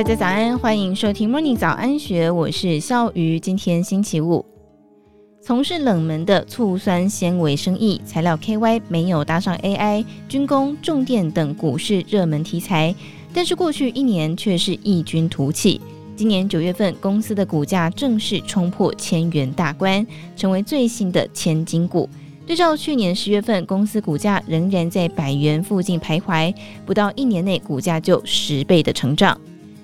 大家早安，欢迎收听 Morning 早安学，我是笑鱼。今天星期五，从事冷门的醋酸纤维生意，材料 KY 没有搭上 AI、军工、重电等股市热门题材，但是过去一年却是异军突起。今年九月份，公司的股价正式冲破千元大关，成为最新的千金股。对照去年十月份，公司股价仍然在百元附近徘徊，不到一年内股价就十倍的成长。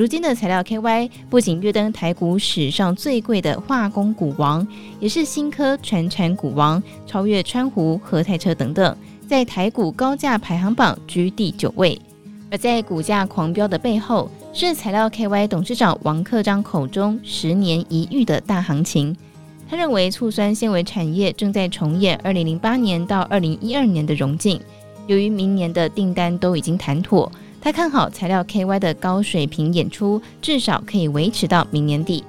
如今的材料 KY 不仅跃登台股史上最贵的化工股王，也是新科传产股王，超越川湖、和泰车等等，在台股高价排行榜居第九位。而在股价狂飙的背后，是材料 KY 董事长王克彰口中十年一遇的大行情。他认为醋酸纤维产业正在重演二零零八年到二零一二年的荣景，由于明年的订单都已经谈妥。他看好材料 KY 的高水平演出，至少可以维持到明年底。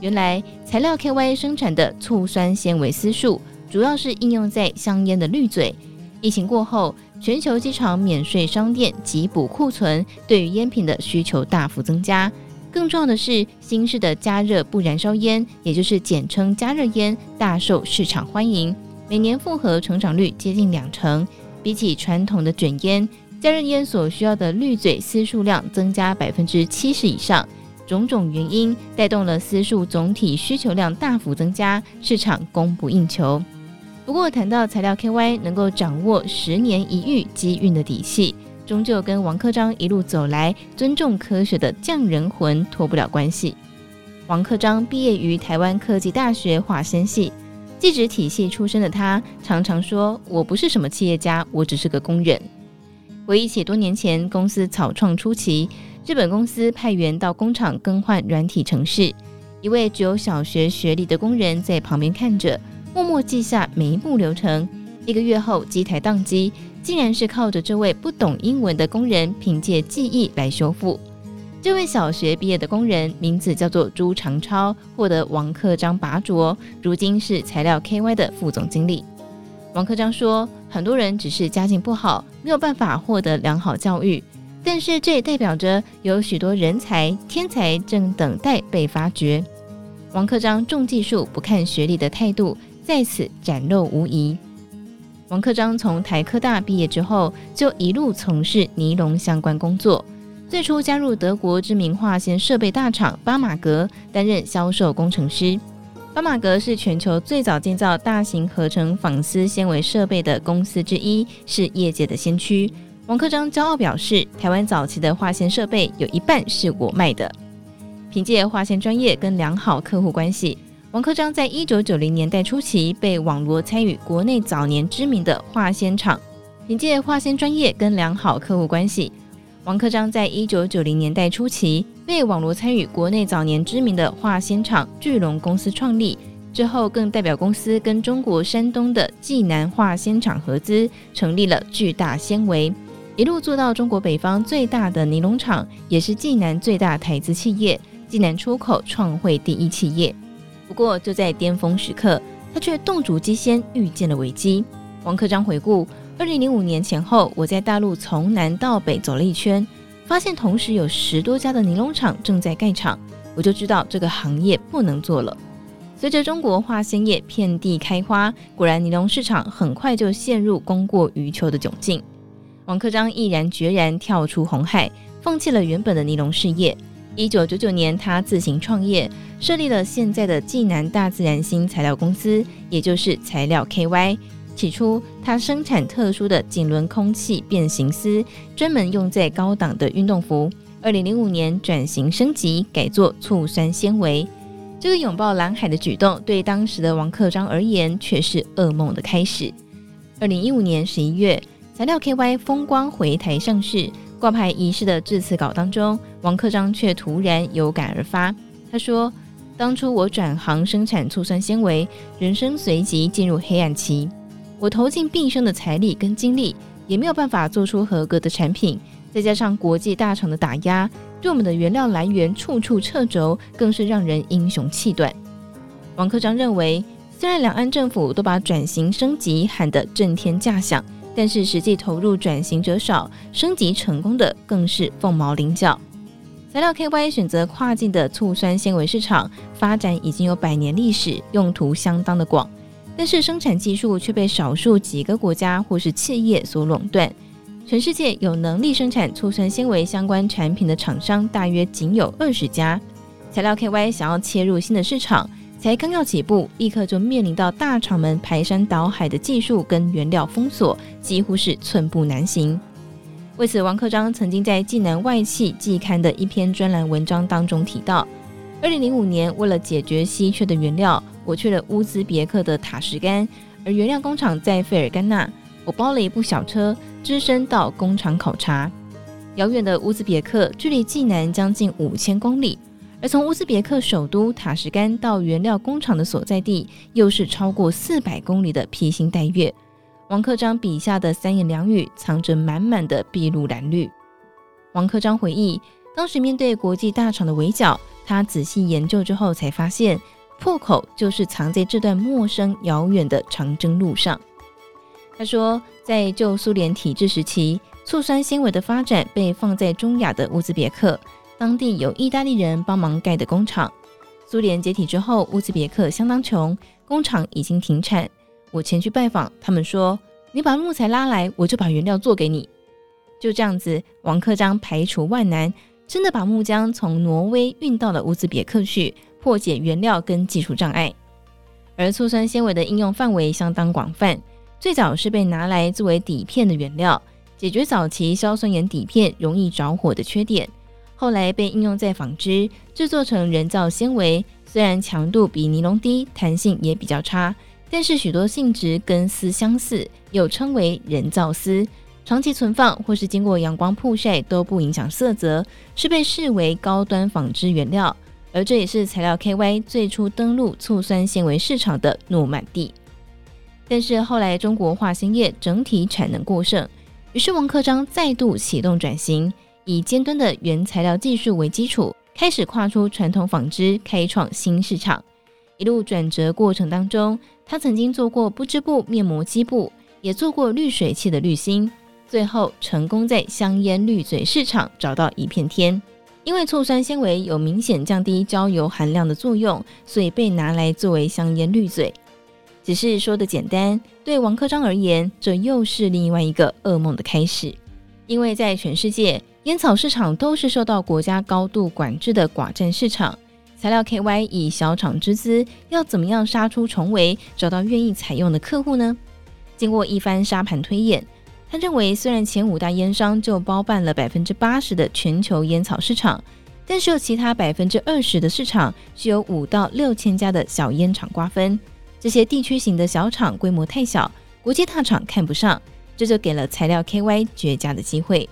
原来材料 KY 生产的醋酸纤维丝束，主要是应用在香烟的滤嘴。疫情过后，全球机场免税商店急补库存，对于烟品的需求大幅增加。更重要的是，新式的加热不燃烧烟，也就是简称加热烟，大受市场欢迎，每年复合成长率接近两成，比起传统的卷烟。加热烟所需要的滤嘴丝数量增加百分之七十以上，种种原因带动了丝数总体需求量大幅增加，市场供不应求。不过谈到材料 KY 能够掌握十年一遇机运的底细，终究跟王克彰一路走来尊重科学的匠人魂脱不了关系。王克彰毕业于台湾科技大学化纤系，技职体系出身的他，常常说：“我不是什么企业家，我只是个工人。”回忆起多年前公司草创初期，日本公司派员到工厂更换软体程式，一位只有小学学历的工人在旁边看着，默默记下每一步流程。一个月后，机台宕机，竟然是靠着这位不懂英文的工人凭借记忆来修复。这位小学毕业的工人名字叫做朱长超，获得王克彰拔擢，如今是材料 KY 的副总经理。王克章说：“很多人只是家境不好，没有办法获得良好教育，但是这也代表着有许多人才、天才正等待被发掘。”王克章重技术不看学历的态度在此展露无遗。王克章从台科大毕业之后，就一路从事尼龙相关工作，最初加入德国知名化纤设备大厂巴马格，担任销售工程师。巴马格是全球最早建造大型合成纺丝纤维设备的公司之一，是业界的先驱。王克章骄傲表示，台湾早期的化纤设备有一半是我卖的。凭借化纤专业跟良好客户关系，王克章在一九九零年代初期被网罗参与国内早年知名的化纤厂。凭借化纤专业跟良好客户关系。王克章在一九九零年代初期被网罗参与国内早年知名的化纤厂巨龙公司创立，之后更代表公司跟中国山东的济南化纤厂合资，成立了巨大纤维，一路做到中国北方最大的尼龙厂，也是济南最大台资企业，济南出口创汇第一企业。不过就在巅峰时刻，他却动足机先遇见了危机。王克彰回顾。二零零五年前后，我在大陆从南到北走了一圈，发现同时有十多家的尼龙厂正在盖厂，我就知道这个行业不能做了。随着中国化纤业遍地开花，果然尼龙市场很快就陷入供过于求的窘境。王克章毅然决然跳出红海，放弃了原本的尼龙事业。一九九九年，他自行创业，设立了现在的济南大自然新材料公司，也就是材料 KY。起初，他生产特殊的锦纶空气变形丝，专门用在高档的运动服。二零零五年转型升级，改做醋酸纤维。这个拥抱蓝海的举动，对当时的王克彰而言却是噩梦的开始。二零一五年十一月，材料 KY 风光回台上市，挂牌仪式的致辞稿当中，王克彰却突然有感而发。他说：“当初我转行生产醋酸纤维，人生随即进入黑暗期。”我投进毕生的财力跟精力，也没有办法做出合格的产品。再加上国际大厂的打压，对我们的原料来源处处掣肘，更是让人英雄气短。王克彰认为，虽然两岸政府都把转型升级喊得震天价响，但是实际投入转型者少，升级成功的更是凤毛麟角。材料 KY 选择跨境的醋酸纤维市场，发展已经有百年历史，用途相当的广，但是生产技术却被少数几个国家或是企业所垄断。全世界有能力生产醋酸纤维相关产品的厂商大约仅有二十家。材料 KY 想要切入新的市场，才刚要起步，立刻就面临到大厂们排山倒海的技术跟原料封锁，几乎是寸步难行。为此，王克章曾经在《济南外企》季刊的一篇专栏文章当中提到，二零零五年为了解决稀缺的原料，我去了乌兹别克的塔什干，而原料工厂在费尔干纳。我包了一部小车，只身到工厂考察。遥远的乌兹别克距离济南将近五千公里，而从乌兹别克首都塔什干到原料工厂的所在地，又是超过四百公里的披星戴月。王克章笔下的三言两语，藏着满满的筚路蓝缕。王克章回忆，当时面对国际大厂的围剿，他仔细研究之后，才发现破口就是藏在这段陌生遥远的长征路上。他说，在旧苏联体制时期，醋酸纤维的发展被放在中亚的乌兹别克，当地有意大利人帮忙盖的工厂。苏联解体之后，乌兹别克相当穷，工厂已经停产。我前去拜访，他们说：“你把木材拉来，我就把原料做给你。”就这样子，王克章排除万难，真的把木浆从挪威运到了乌兹别克去，破解原料跟技术障碍。而醋酸纤维的应用范围相当广泛。最早是被拿来作为底片的原料，解决早期硝酸盐底片容易着火的缺点。后来被应用在纺织，制作成人造纤维，虽然强度比尼龙低，弹性也比较差，但是许多性质跟丝相似，又称为人造丝。长期存放或是经过阳光曝晒都不影响色泽，是被视为高端纺织原料。而这也是材料 KY 最初登陆醋酸纤维市场的诺曼底。但是后来中国化纤业整体产能过剩，于是王克章再度启动转型，以尖端的原材料技术为基础，开始跨出传统纺织，开创新市场。一路转折过程当中，他曾经做过不织布面膜基布，也做过滤水器的滤芯，最后成功在香烟滤嘴市场找到一片天。因为醋酸纤维有明显降低焦油含量的作用，所以被拿来作为香烟滤嘴。只是说的简单，对王克章而言，这又是另外一个噩梦的开始。因为在全世界，烟草市场都是受到国家高度管制的寡占市场。材料 KY 以小厂之姿，要怎么样杀出重围，找到愿意采用的客户呢？经过一番沙盘推演，他认为，虽然前五大烟商就包办了百分之八十的全球烟草市场，但是有其他百分之二十的市场是由五到六千家的小烟厂瓜分。这些地区型的小厂规模太小，国际大厂看不上，这就给了材料 KY 绝佳的机会。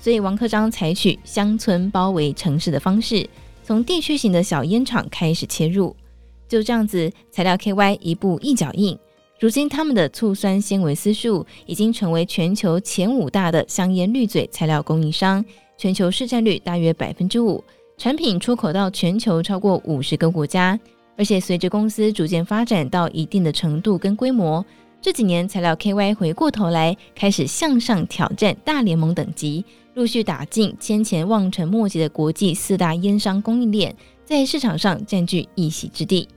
所以王克章采取乡村包围城市的方式，从地区型的小烟厂开始切入。就这样子，材料 KY 一步一脚印，如今他们的醋酸纤维丝数已经成为全球前五大的香烟滤嘴材料供应商，全球市占率大约百分之五，产品出口到全球超过五十个国家。而且随着公司逐渐发展到一定的程度跟规模，这几年材料 KY 回过头来开始向上挑战大联盟等级，陆续打进先前望尘莫及的国际四大烟商供应链，在市场上占据一席之地。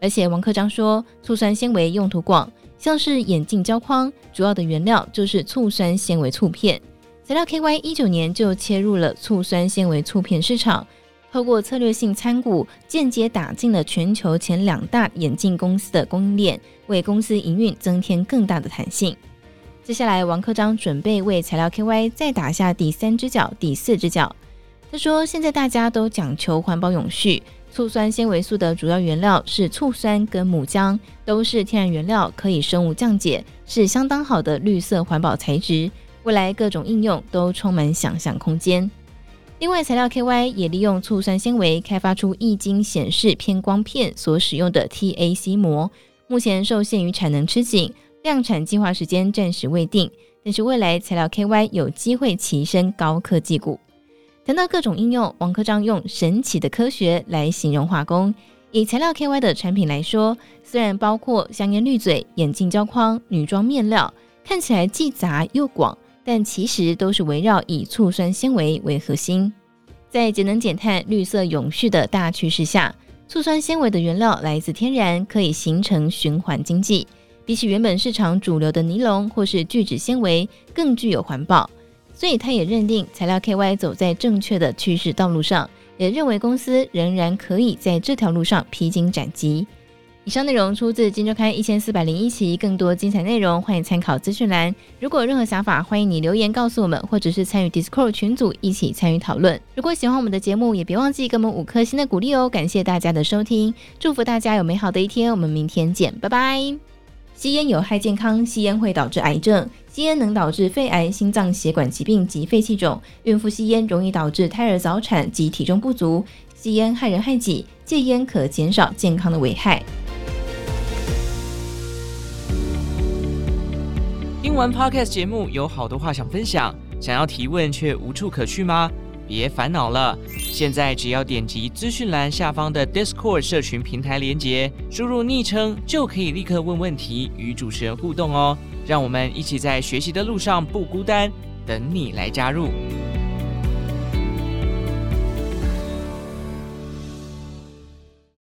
而且王克章说，醋酸纤维用途广，像是眼镜胶框，主要的原料就是醋酸纤维醋片。材料 KY 一九年就切入了醋酸纤维醋片市场。透过策略性参股，间接打进了全球前两大眼镜公司的供应链，为公司营运增添更大的弹性。接下来，王克章准备为材料 KY 再打下第三只脚、第四只脚。他说：“现在大家都讲求环保永续，醋酸纤维素的主要原料是醋酸跟木浆，都是天然原料，可以生物降解，是相当好的绿色环保材质。未来各种应用都充满想象空间。”另外，材料 KY 也利用醋酸纤维开发出液晶显示偏光片所使用的 TAC 膜，目前受限于产能吃紧，量产计划时间暂时未定。但是未来材料 KY 有机会跻身高科技股。谈到各种应用，王科章用神奇的科学来形容化工。以材料 KY 的产品来说，虽然包括香烟滤嘴、眼镜胶框、女装面料，看起来既杂又广。但其实都是围绕以醋酸纤维为核心，在节能减碳、绿色永续的大趋势下，醋酸纤维的原料来自天然，可以形成循环经济。比起原本市场主流的尼龙或是聚酯纤维，更具有环保。所以，他也认定材料 KY 走在正确的趋势道路上，也认为公司仍然可以在这条路上披荆斩棘。以上内容出自《金周刊》一千四百零一期，更多精彩内容欢迎参考资讯栏。如果有任何想法，欢迎你留言告诉我们，或者是参与 Discord 群组一起参与讨论。如果喜欢我们的节目，也别忘记给我们五颗星的鼓励哦！感谢大家的收听，祝福大家有美好的一天，我们明天见，拜拜。吸烟有害健康，吸烟会导致癌症，吸烟能导致肺癌、心脏血管疾病及肺气肿。孕妇吸烟容易导致胎儿早产及体重不足。吸烟害人害己，戒烟可减少健康的危害。听完 Podcast 节目，有好多话想分享，想要提问却无处可去吗？别烦恼了，现在只要点击资讯栏下方的 Discord 社群平台连接，输入昵称就可以立刻问问题，与主持人互动哦。让我们一起在学习的路上不孤单，等你来加入。